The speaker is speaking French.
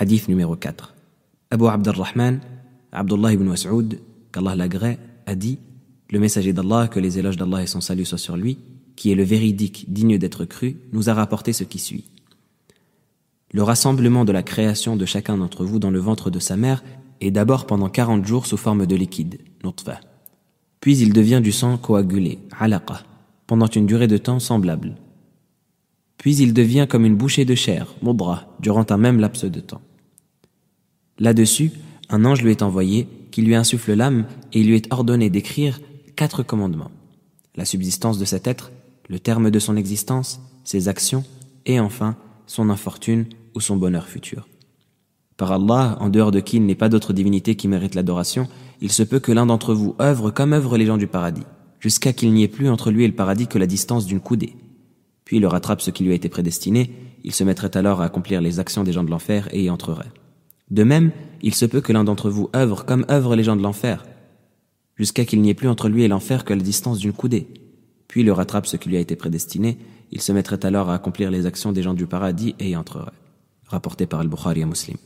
Hadith numéro 4. Abu Abdurrahman, Abdullah ibn Mas'ud, qu'Allah l'agrée, a dit Le messager d'Allah, que les éloges d'Allah et son salut soient sur lui, qui est le véridique digne d'être cru, nous a rapporté ce qui suit. Le rassemblement de la création de chacun d'entre vous dans le ventre de sa mère est d'abord pendant 40 jours sous forme de liquide, nutfa. Puis il devient du sang coagulé, alaqa, pendant une durée de temps semblable. Puis il devient comme une bouchée de chair, mudra, durant un même laps de temps. Là-dessus, un ange lui est envoyé, qui lui insuffle l'âme et il lui est ordonné d'écrire quatre commandements. La subsistance de cet être, le terme de son existence, ses actions, et enfin son infortune ou son bonheur futur. Par Allah, en dehors de qui il n'est pas d'autre divinité qui mérite l'adoration, il se peut que l'un d'entre vous œuvre comme œuvrent les gens du paradis, jusqu'à qu'il n'y ait plus entre lui et le paradis que la distance d'une coudée. Puis il rattrape ce qui lui a été prédestiné, il se mettrait alors à accomplir les actions des gens de l'enfer et y entrerait. De même, il se peut que l'un d'entre vous œuvre comme œuvrent les gens de l'enfer, jusqu'à qu'il n'y ait plus entre lui et l'enfer que la distance d'une coudée. Puis il rattrape ce qui lui a été prédestiné, il se mettrait alors à accomplir les actions des gens du paradis et y entrerait. Rapporté par Al-Bukhari à Muslim.